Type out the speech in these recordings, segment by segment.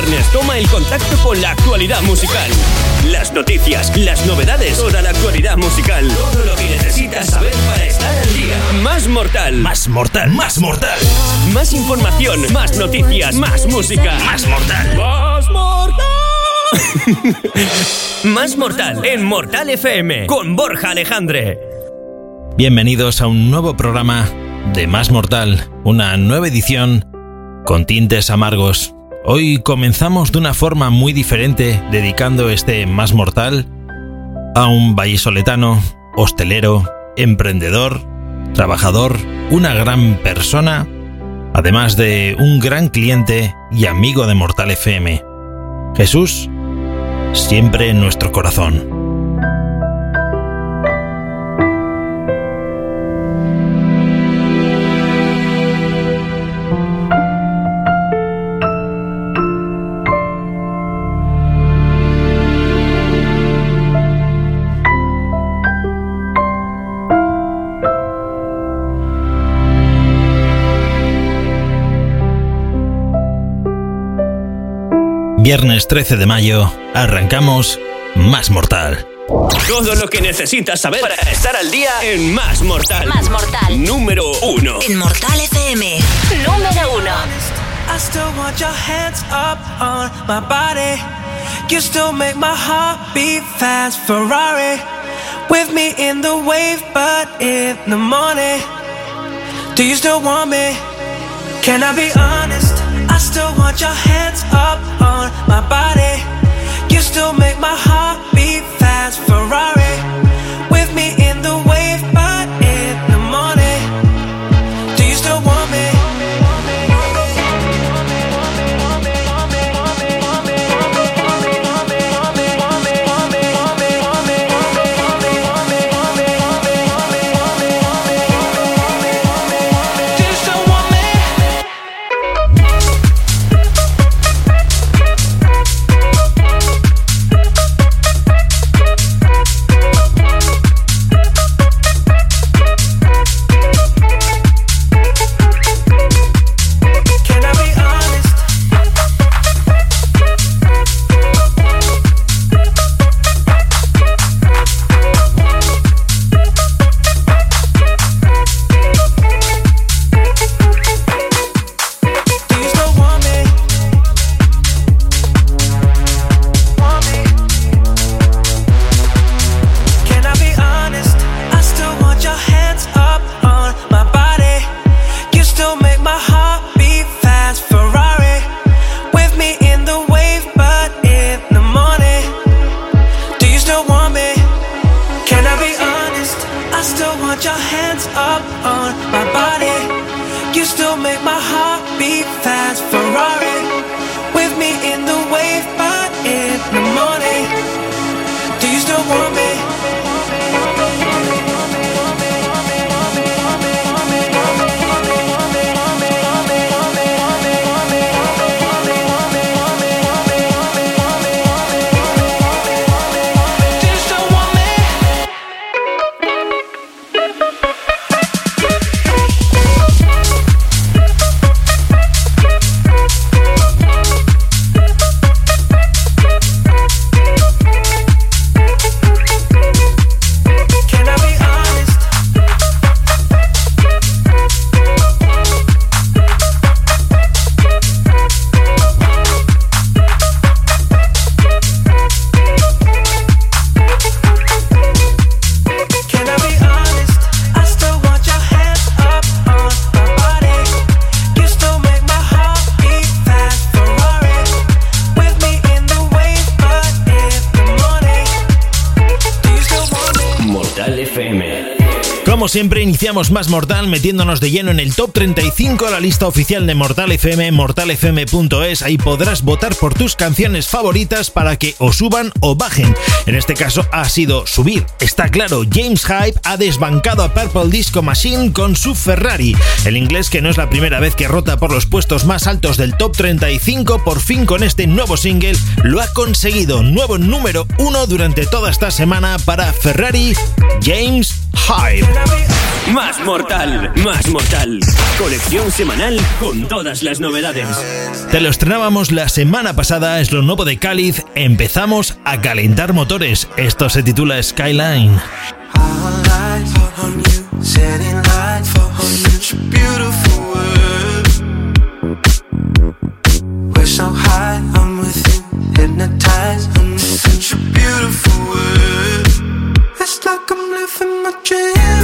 viernes toma el contacto con la actualidad musical. Las noticias, las novedades, toda la actualidad musical. Todo lo que necesitas saber para estar al día. Más mortal. Más mortal. Más mortal. Más información, más noticias, más música. Más mortal. Más mortal. más mortal en Mortal FM con Borja Alejandre. Bienvenidos a un nuevo programa de Más Mortal, una nueva edición con tintes amargos. Hoy comenzamos de una forma muy diferente, dedicando este Más Mortal a un vallisoletano, hostelero, emprendedor, trabajador, una gran persona, además de un gran cliente y amigo de Mortal FM. Jesús, siempre en nuestro corazón. Viernes 13 de mayo, arrancamos Más Mortal. Todo lo que necesitas saber para estar al día en Más Mortal. Más Mortal. Número 1. En Mortal FM. Número 1. I still want your hands up on my body. You still make my heart beat fast. Ferrari. With me in the wave, but in the morning. Do you still want me? Can I be honest? Still want your hands up on my body. You still make my heart beat fast. Ferrari Más Mortal metiéndonos de lleno en el top 35, la lista oficial de Mortal FM, mortalfm.es. Ahí podrás votar por tus canciones favoritas para que o suban o bajen. En este caso ha sido subir. Está claro, James Hype ha desbancado a Purple Disco Machine con su Ferrari. El inglés, que no es la primera vez que rota por los puestos más altos del top 35, por fin con este nuevo single lo ha conseguido. Nuevo número uno durante toda esta semana para Ferrari, James Hype. Más mortal, más mortal. Colección semanal con todas las novedades. Te lo estrenábamos la semana pasada, es lo nuevo de Cáliz. Empezamos a calentar motores. Esto se titula Skyline. so high, I'm with you, hypnotized. I'm such a beautiful world. It's like I'm living my dream.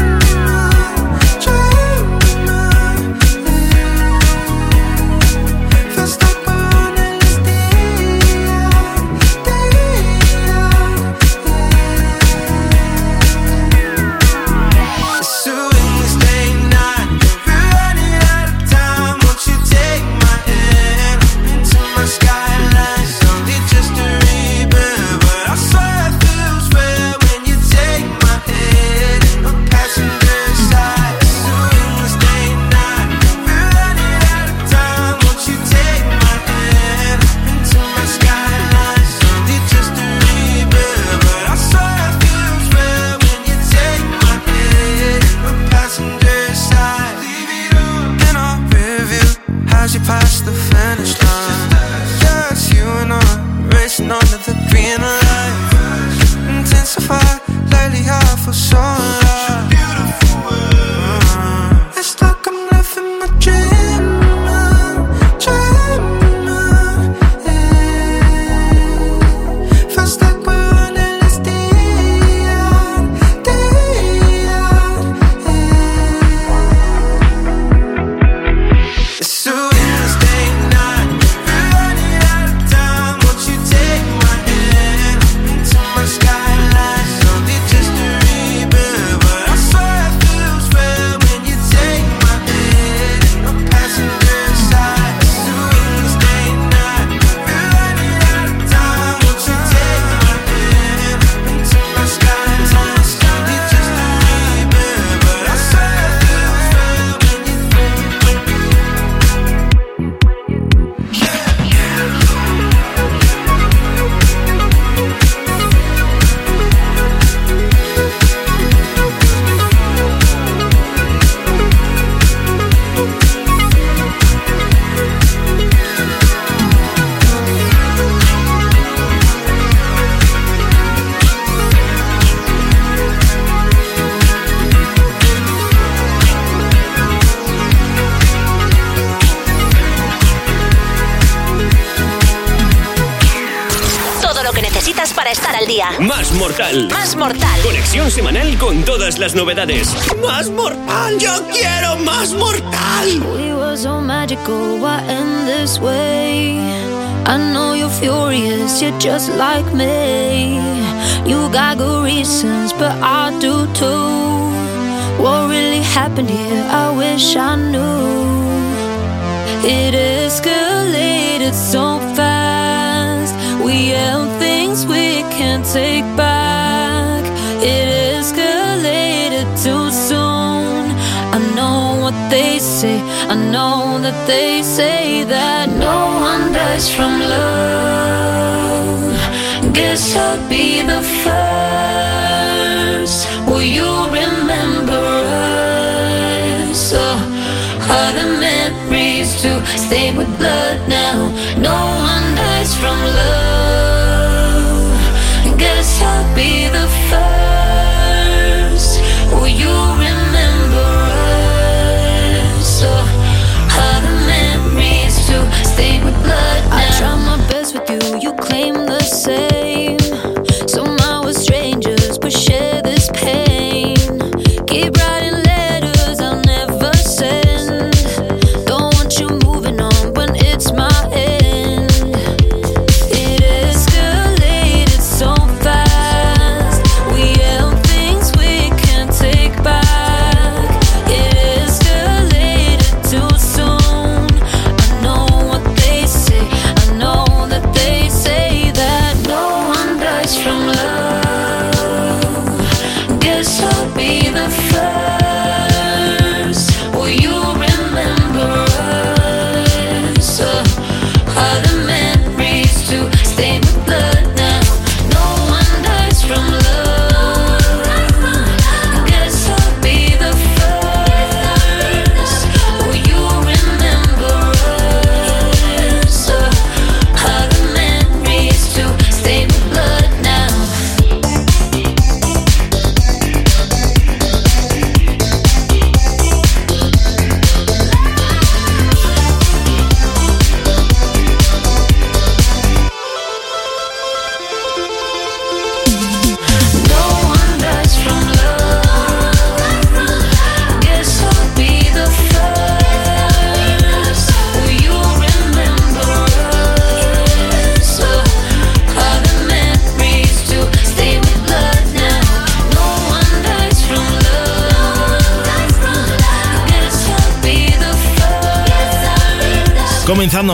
Las novedades. Más mortal. Yo quiero más mortal. We were so magical, why end this way? I know you're furious, you're just like me. You got good reasons, but I do too. What really happened here? I wish I knew. It escalated so fast. We have things we can't take back. Say. I know that they say that no one dies from love. Guess I'll be the first. Will you remember us? Oh, are the memories to stay with blood now? No one dies from love. Guess I'll be the first.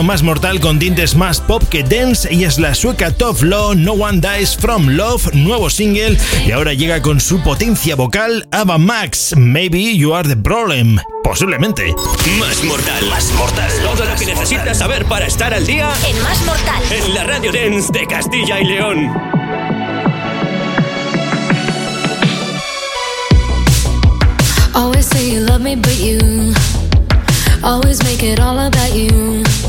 Más mortal con tintes más pop que dance y es la sueca Top Law No One Dies From Love, nuevo single y ahora llega con su potencia vocal Ava Max, Maybe You Are the Problem. Posiblemente. Más mortal. Más mortal. Todo lo que necesitas saber para estar al día en Más Mortal. En la Radio Dance de Castilla y León. Always say you love me, but you always make it all about you.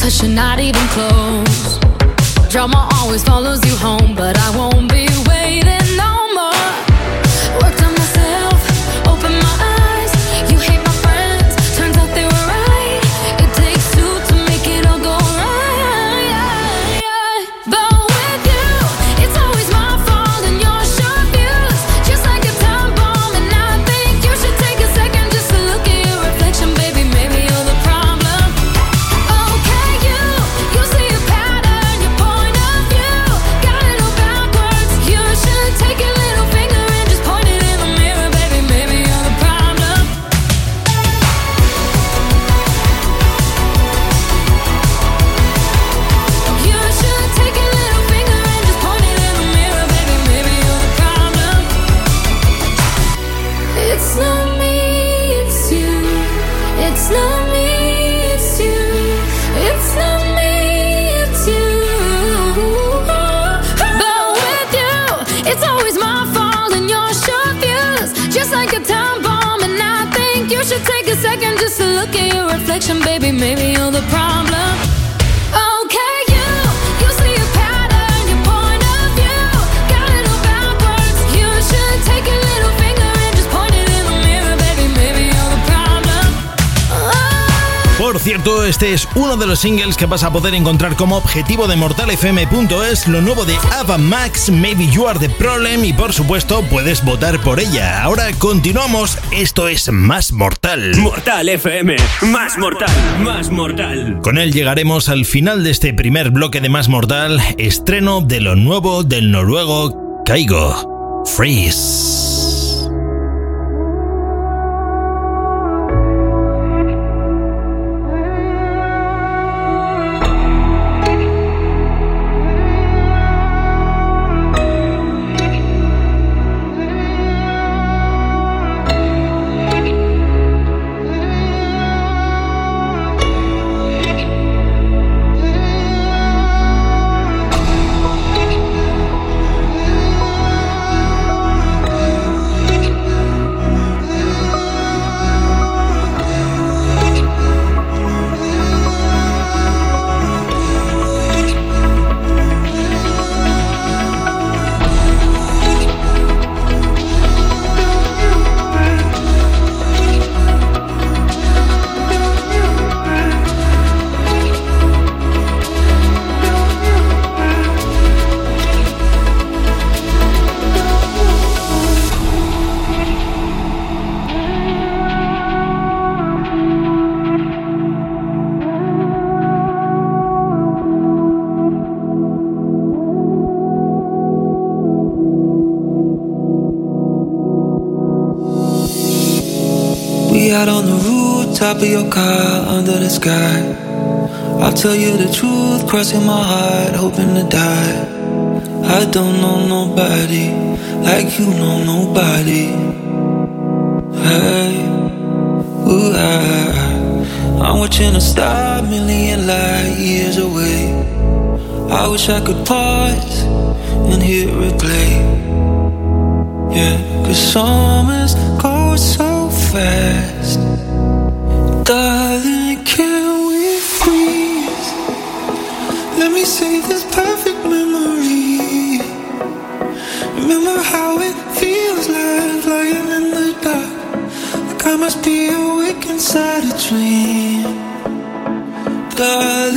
Touch and not even close. Drama always follows you home, but I won't take a second just to look at your reflection, baby. Maybe you're the problem. Por cierto, este es uno de los singles que vas a poder encontrar como objetivo de mortalfm.es, lo nuevo de Ava Max, Maybe You Are the Problem, y por supuesto puedes votar por ella. Ahora continuamos, esto es Más Mortal. Mortal FM. Más mortal. Más mortal. Con él llegaremos al final de este primer bloque de Más Mortal, estreno de lo nuevo del noruego Kaigo. Freeze. Top of your car, under the sky. I'll tell you the truth, crossing my heart, hoping to die. I don't know nobody like you know nobody. Hey, ooh, I, I'm watching a star million light years away. I wish I could pause and hear it play. Yeah, cause summers go so fast. Must be awake inside a dream. Darling,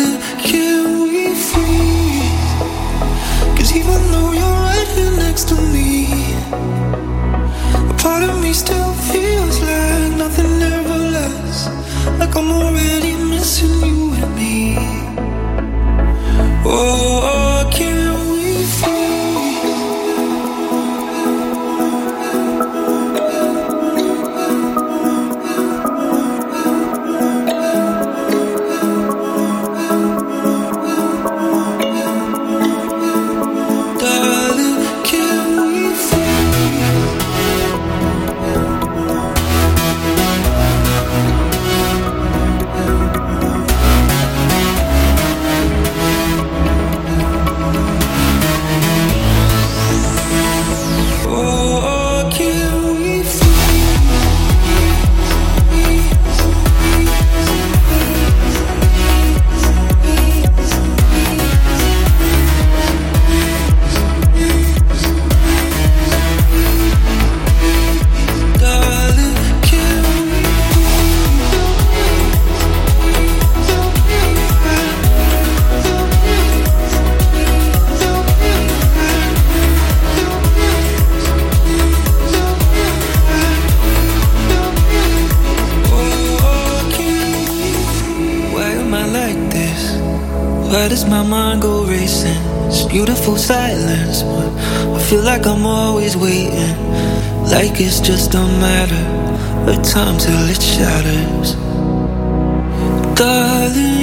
a matter of time till it shatters. Darling,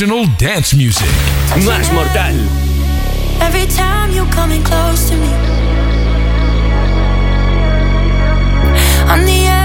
International dance music. Más mortal. Every time you coming close to me. On the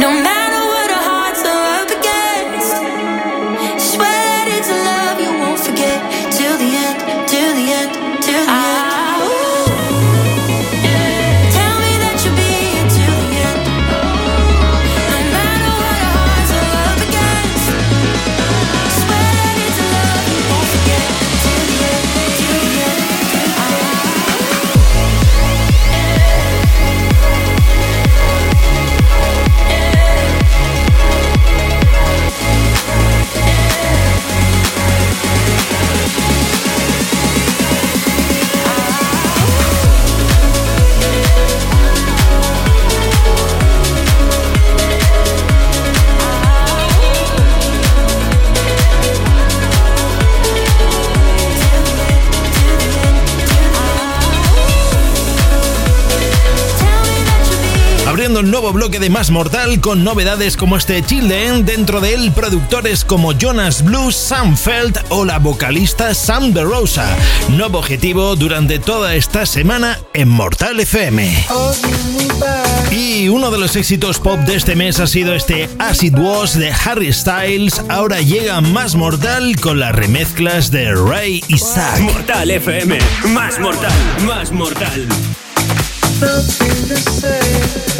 No matter un nuevo bloque de Más Mortal con novedades como este Children, dentro de él productores como Jonas Blue, Sam Feld o la vocalista Sam de Rosa. Nuevo objetivo durante toda esta semana en Mortal FM. Y uno de los éxitos pop de este mes ha sido este As It de Harry Styles. Ahora llega Más Mortal con las remezclas de Ray y Zack. Mortal FM, Más Mortal, Más Mortal. nothing to say.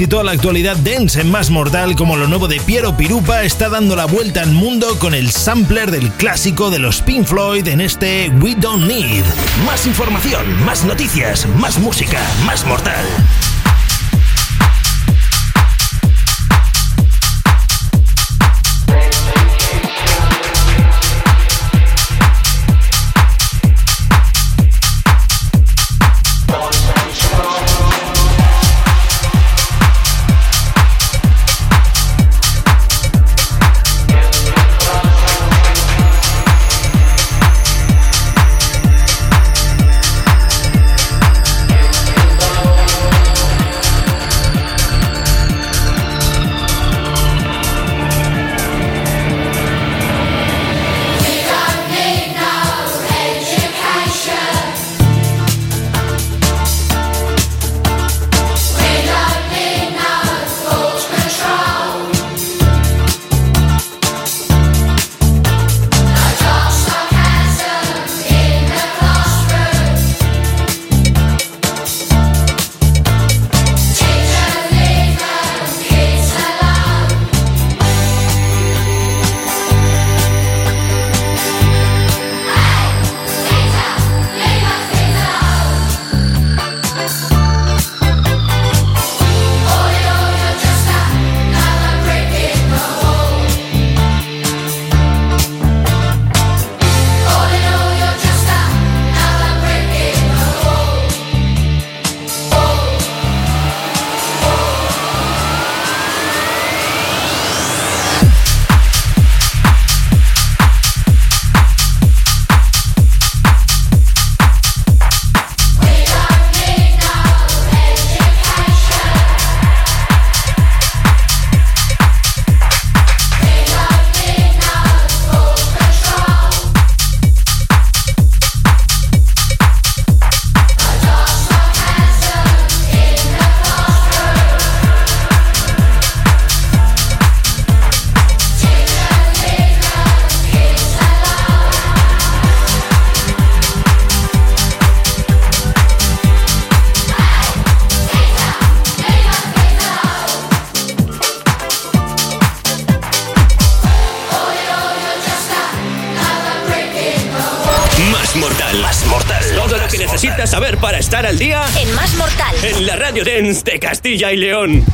Y toda la actualidad dance en Más Mortal, como lo nuevo de Piero Pirupa, está dando la vuelta al mundo con el sampler del clásico de los Pink Floyd en este We Don't Need. Más información, más noticias, más música, Más Mortal. Saber para estar al día En Más Mortal. en la Radio Dance de Castilla y León.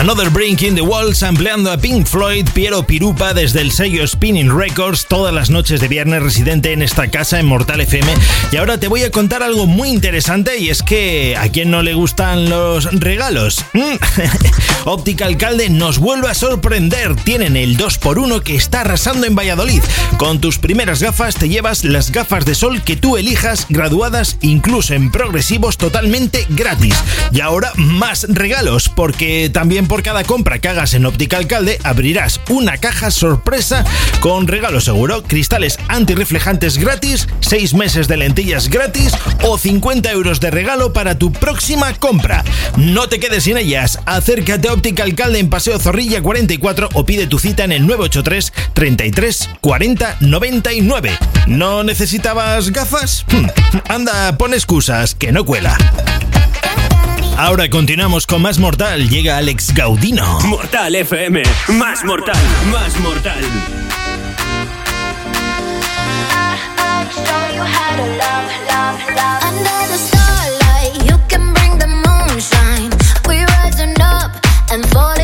Another Brink in the Walls ampliando a Pink Floyd, Piero Pirupa desde el sello Spinning Records todas las noches de viernes residente en esta casa en Mortal FM. Y ahora te voy a contar algo muy interesante y es que a quien no le gustan los regalos. Mm. Óptica Alcalde nos vuelve a sorprender. Tienen el 2x1 que está arrasando en Valladolid. Con tus primeras gafas te llevas las gafas de sol que tú elijas, graduadas incluso en progresivos totalmente gratis. Y ahora más regalos, porque también por cada compra que hagas en Óptica Alcalde abrirás una caja sorpresa con regalo seguro, cristales antirreflejantes gratis, 6 meses de lentillas gratis o 50 euros de regalo para tu próxima compra. No te quedes sin ellas, acércate a Óptica Alcalde en Paseo Zorrilla 44 o pide tu cita en el 983 33 40 99. ¿No necesitabas gafas? Hmm, Anda, pon excusas, que no cuela. Ahora continuamos con Más Mortal. Llega Alex Gaudino. Mortal FM. Más mortal. Más mortal. Under the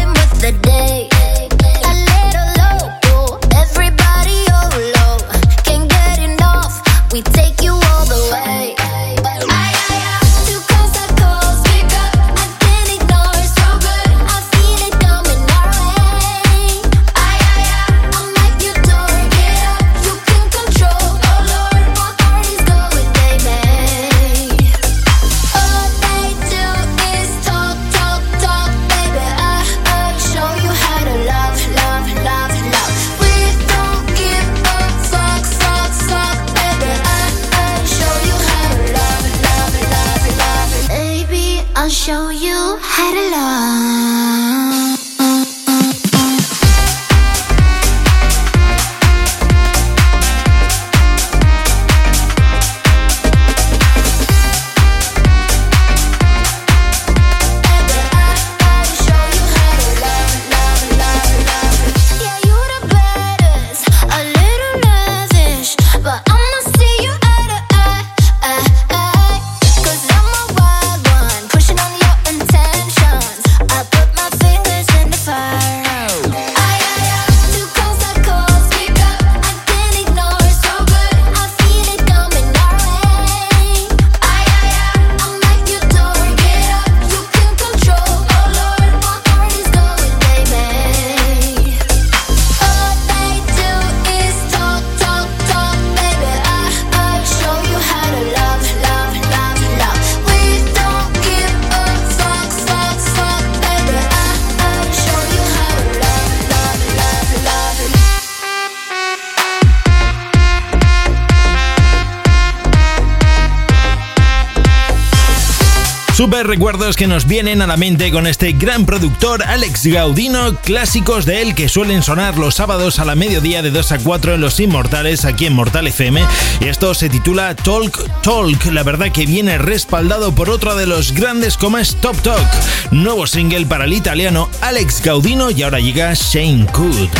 Super recuerdos que nos vienen a la mente con este gran productor Alex Gaudino, clásicos de él que suelen sonar los sábados a la mediodía de 2 a 4 en Los Inmortales aquí en Mortal FM. Y esto se titula Talk Talk, la verdad que viene respaldado por otro de los grandes como es Top Talk, nuevo single para el italiano Alex Gaudino y ahora llega Shane Good.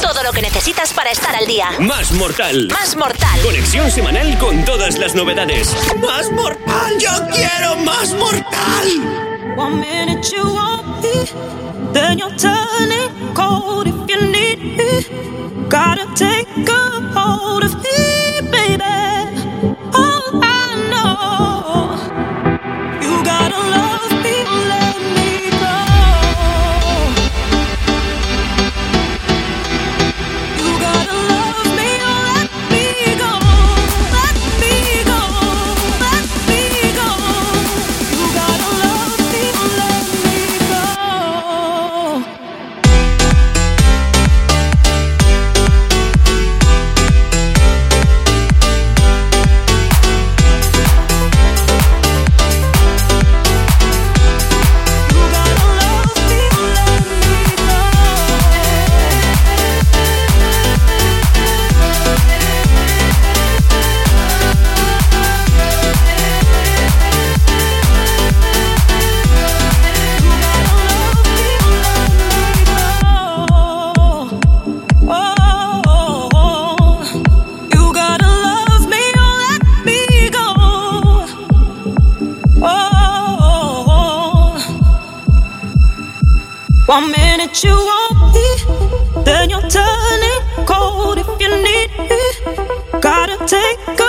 Todo lo que necesitas para estar al día. Más mortal. Más mortal. Conexión semanal con todas las novedades. ¡Más mortal! ¡Yo quiero más mortal! One minute you want me, then you're turning cold if you need me. Gotta take a hold of me, Gotta take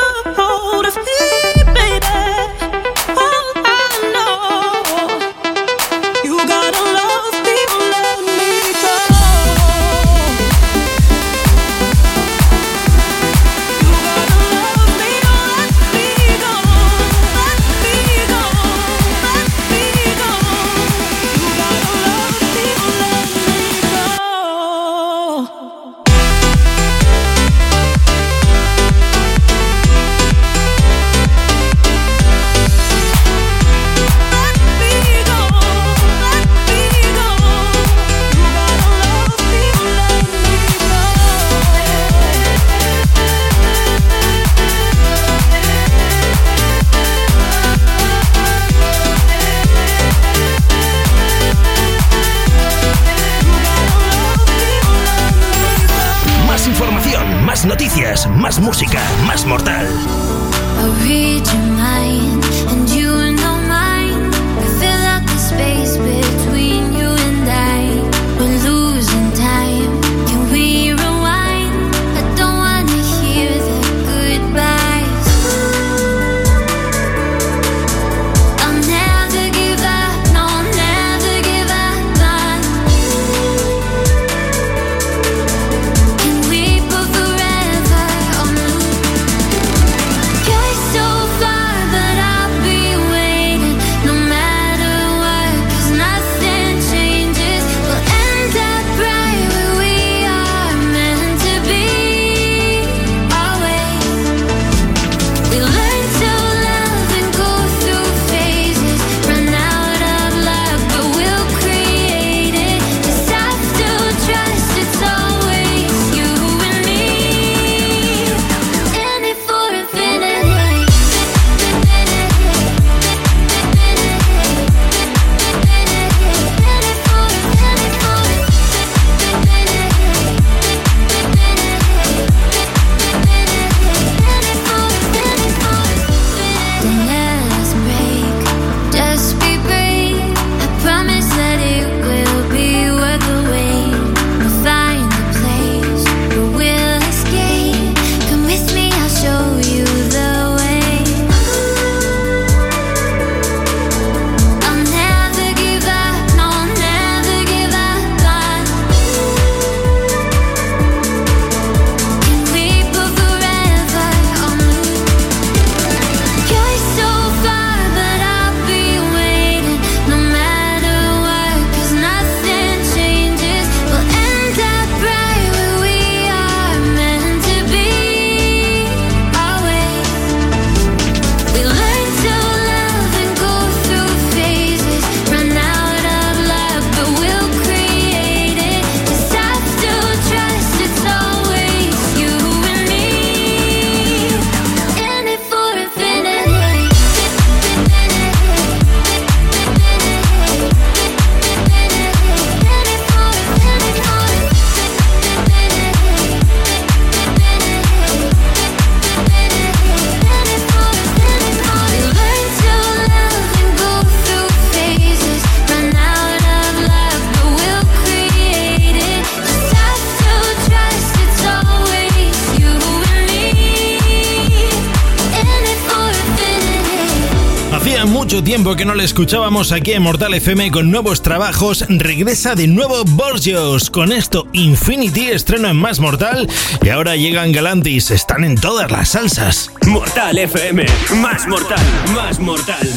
que no le escuchábamos aquí en Mortal FM con nuevos trabajos, regresa de nuevo Borgios. Con esto, Infinity estreno en Más Mortal y ahora llegan Galantis, están en todas las salsas. Mortal FM, Más Mortal, Más Mortal.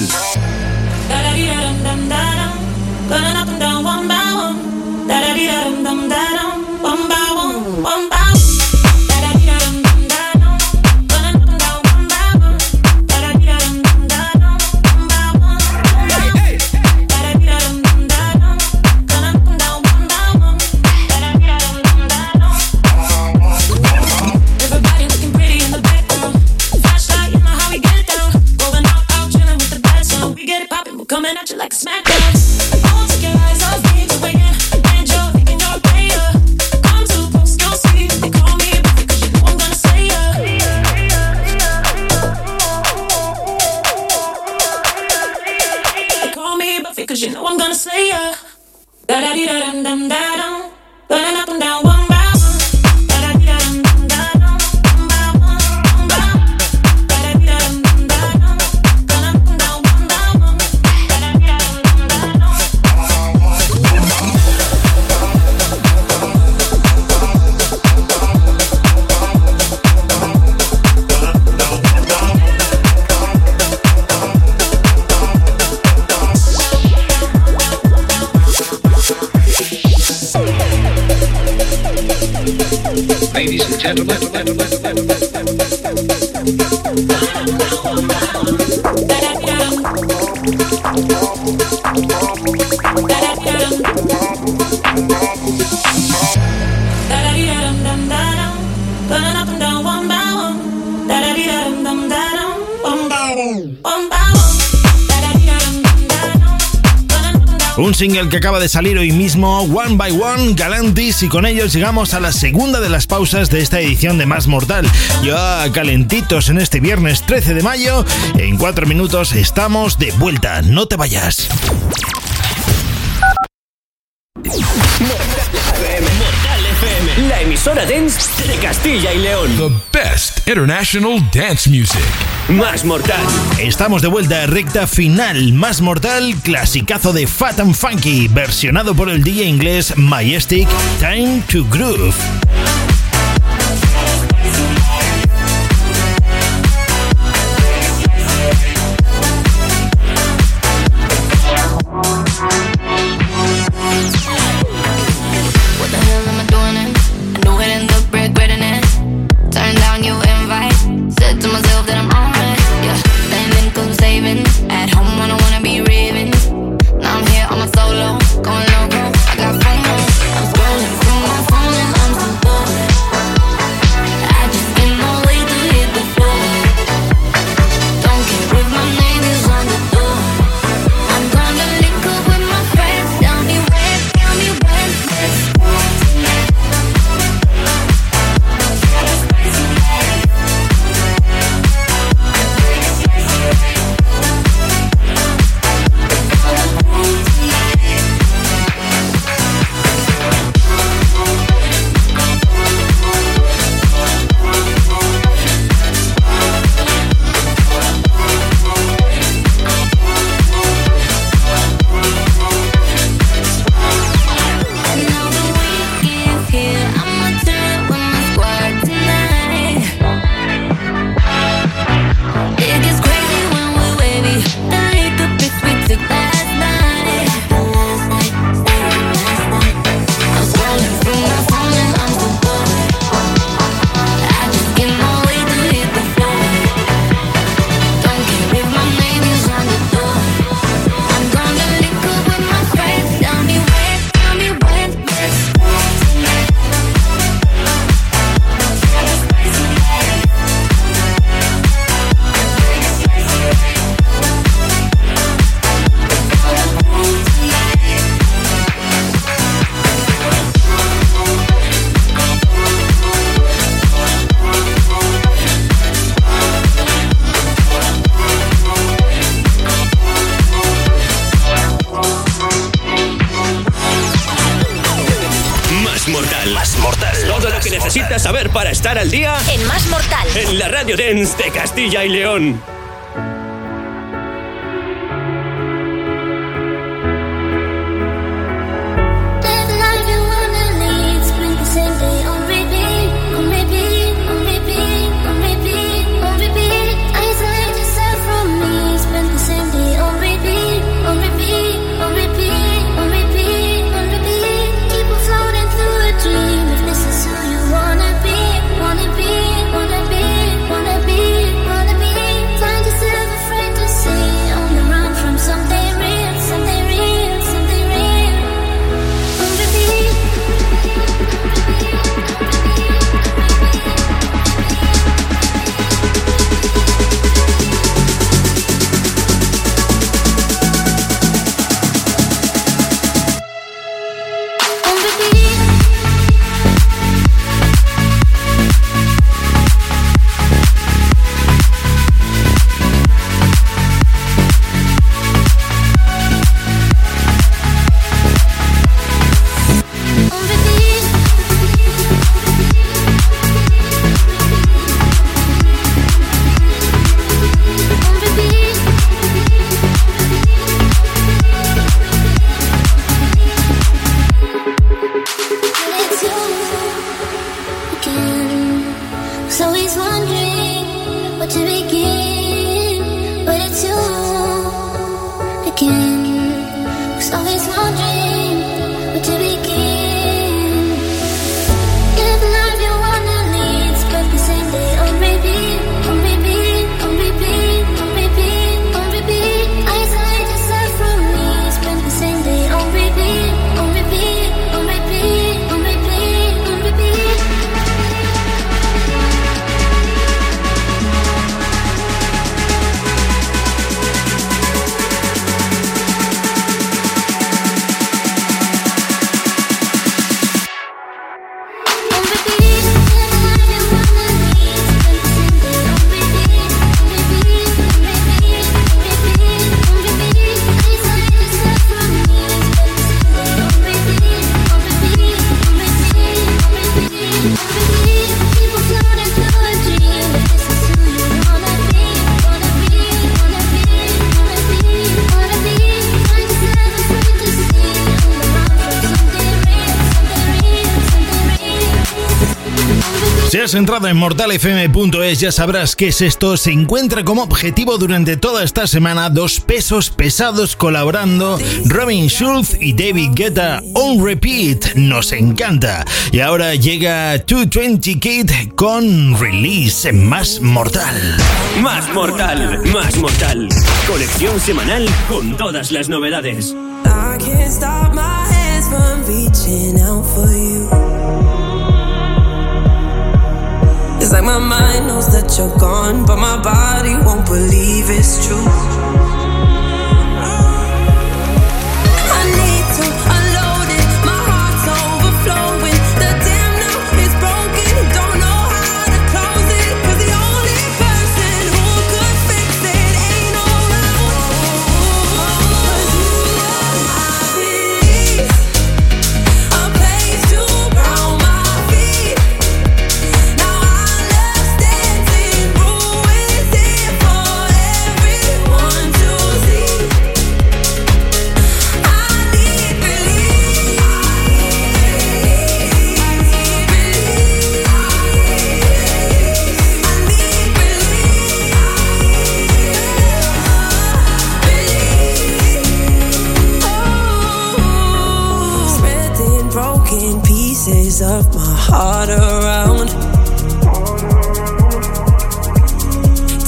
single que acaba de salir hoy mismo, One by One, Galantis, y con ellos llegamos a la segunda de las pausas de esta edición de Más Mortal. Ya calentitos en este viernes 13 de mayo, en cuatro minutos estamos de vuelta, no te vayas. Mortal FM, la emisora dance de Castilla y León. The best. International Dance Music. Más Mortal. Estamos de vuelta a recta final. Más Mortal, clasicazo de Fat and Funky, versionado por el DJ inglés Majestic Time to Groove. Llorens de Castilla y León. Si has entrado en mortalfm.es ya sabrás qué es esto. Se encuentra como objetivo durante toda esta semana dos pesos pesados colaborando Robin Schulz y David Guetta on repeat. Nos encanta. Y ahora llega 220 Kid con release más mortal. Más mortal, más mortal. Colección semanal con todas las novedades. I can't stop my hands from reaching out for you. It's like my mind knows that you're gone, but my body won't believe it's true.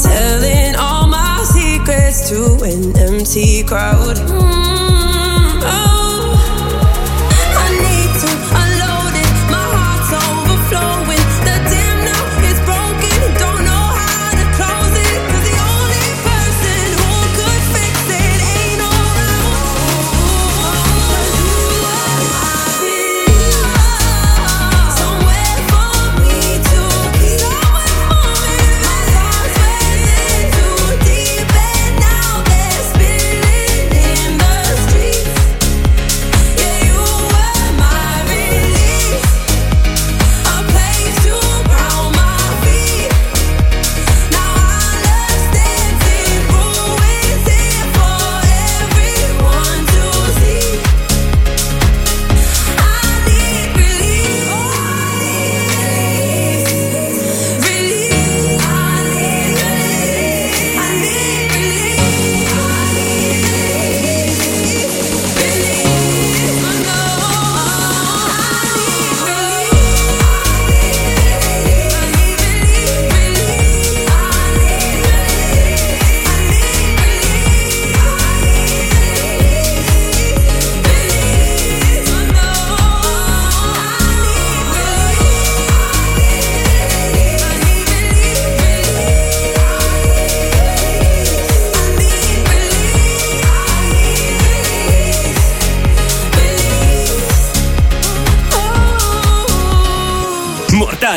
Telling all my secrets to an empty crowd. Mm,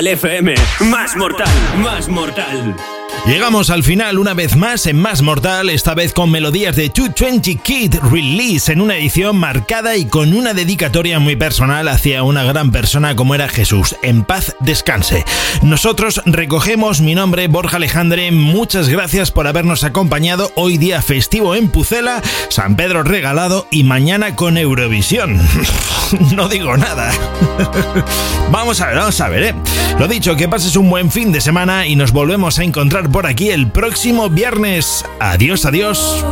FM, más mortal, más mortal. Llegamos al final una vez más en Más Mortal, esta vez con melodías de 220 Kid Release en una edición marcada y con una dedicatoria muy personal hacia una gran persona como era Jesús. En paz descanse. Nosotros recogemos mi nombre, Borja Alejandre. Muchas gracias por habernos acompañado hoy día festivo en Pucela, San Pedro regalado y mañana con Eurovisión. no digo nada. vamos a ver, vamos a ver, ¿eh? Lo dicho, que pases un buen fin de semana y nos volvemos a encontrar por aquí el próximo viernes. Adiós, adiós.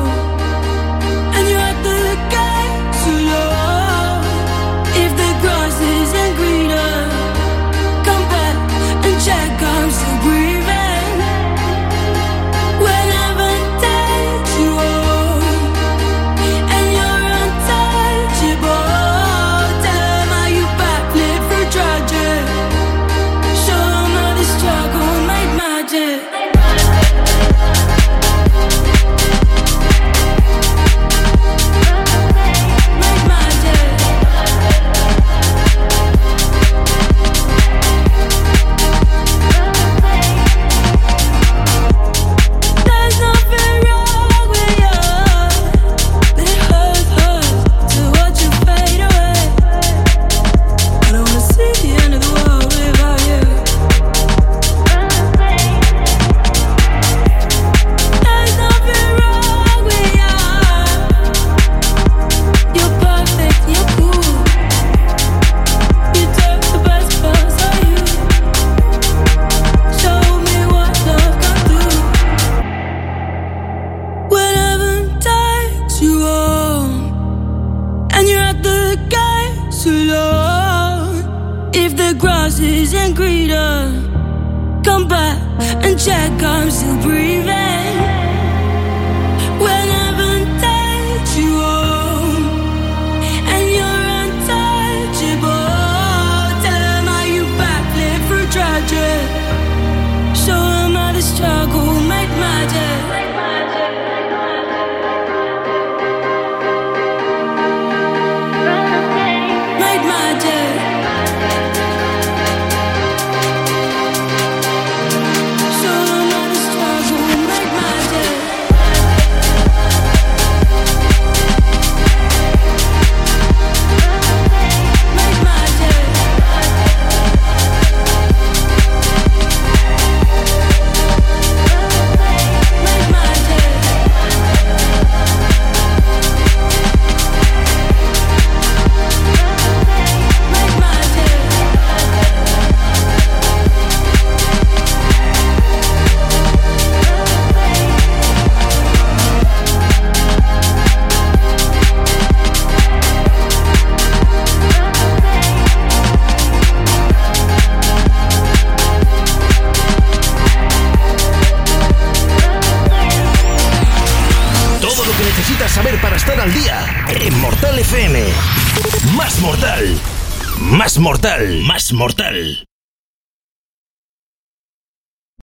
too long. If the grass isn't greener, come back and check I'm still breathing. mortal. Más mortal. Más mortal.